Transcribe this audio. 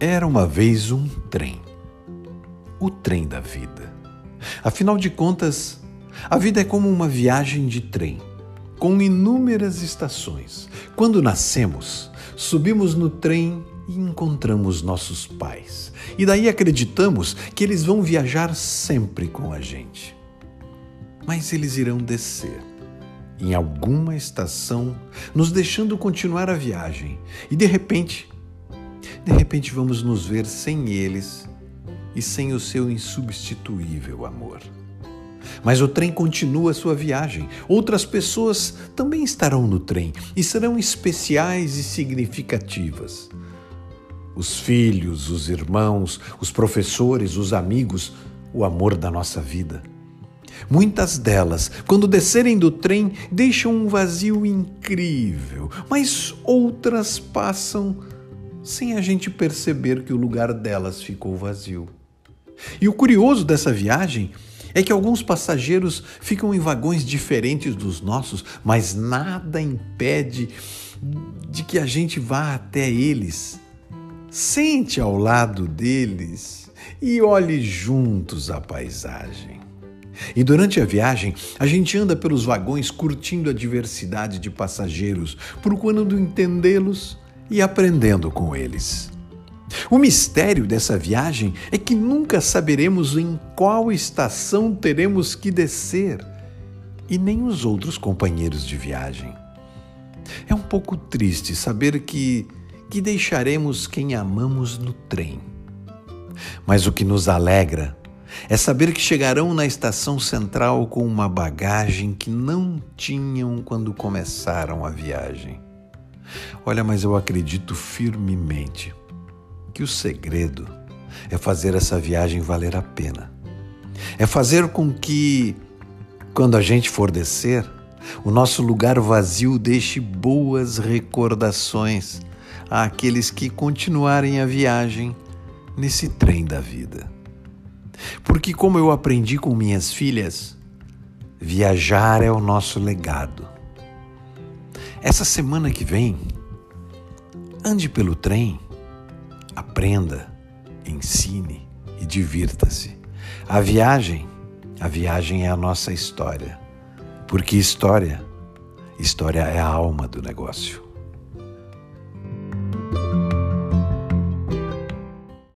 Era uma vez um trem. O trem da vida. Afinal de contas, a vida é como uma viagem de trem, com inúmeras estações. Quando nascemos, subimos no trem e encontramos nossos pais. E daí acreditamos que eles vão viajar sempre com a gente. Mas eles irão descer em alguma estação, nos deixando continuar a viagem. E de repente, de repente vamos nos ver sem eles e sem o seu insubstituível amor. Mas o trem continua sua viagem. Outras pessoas também estarão no trem e serão especiais e significativas. Os filhos, os irmãos, os professores, os amigos, o amor da nossa vida. Muitas delas, quando descerem do trem, deixam um vazio incrível, mas outras passam sem a gente perceber que o lugar delas ficou vazio. E o curioso dessa viagem é que alguns passageiros ficam em vagões diferentes dos nossos, mas nada impede de que a gente vá até eles, sente ao lado deles e olhe juntos a paisagem. E durante a viagem, a gente anda pelos vagões curtindo a diversidade de passageiros, procurando entendê-los e aprendendo com eles. O mistério dessa viagem é que nunca saberemos em qual estação teremos que descer, e nem os outros companheiros de viagem. É um pouco triste saber que, que deixaremos quem amamos no trem. Mas o que nos alegra é saber que chegarão na estação central com uma bagagem que não tinham quando começaram a viagem. Olha, mas eu acredito firmemente que o segredo é fazer essa viagem valer a pena. É fazer com que, quando a gente for descer, o nosso lugar vazio deixe boas recordações àqueles que continuarem a viagem nesse trem da vida. Porque, como eu aprendi com minhas filhas, viajar é o nosso legado. Essa semana que vem, ande pelo trem, aprenda, ensine e divirta-se. A viagem, a viagem é a nossa história. Porque história, história é a alma do negócio.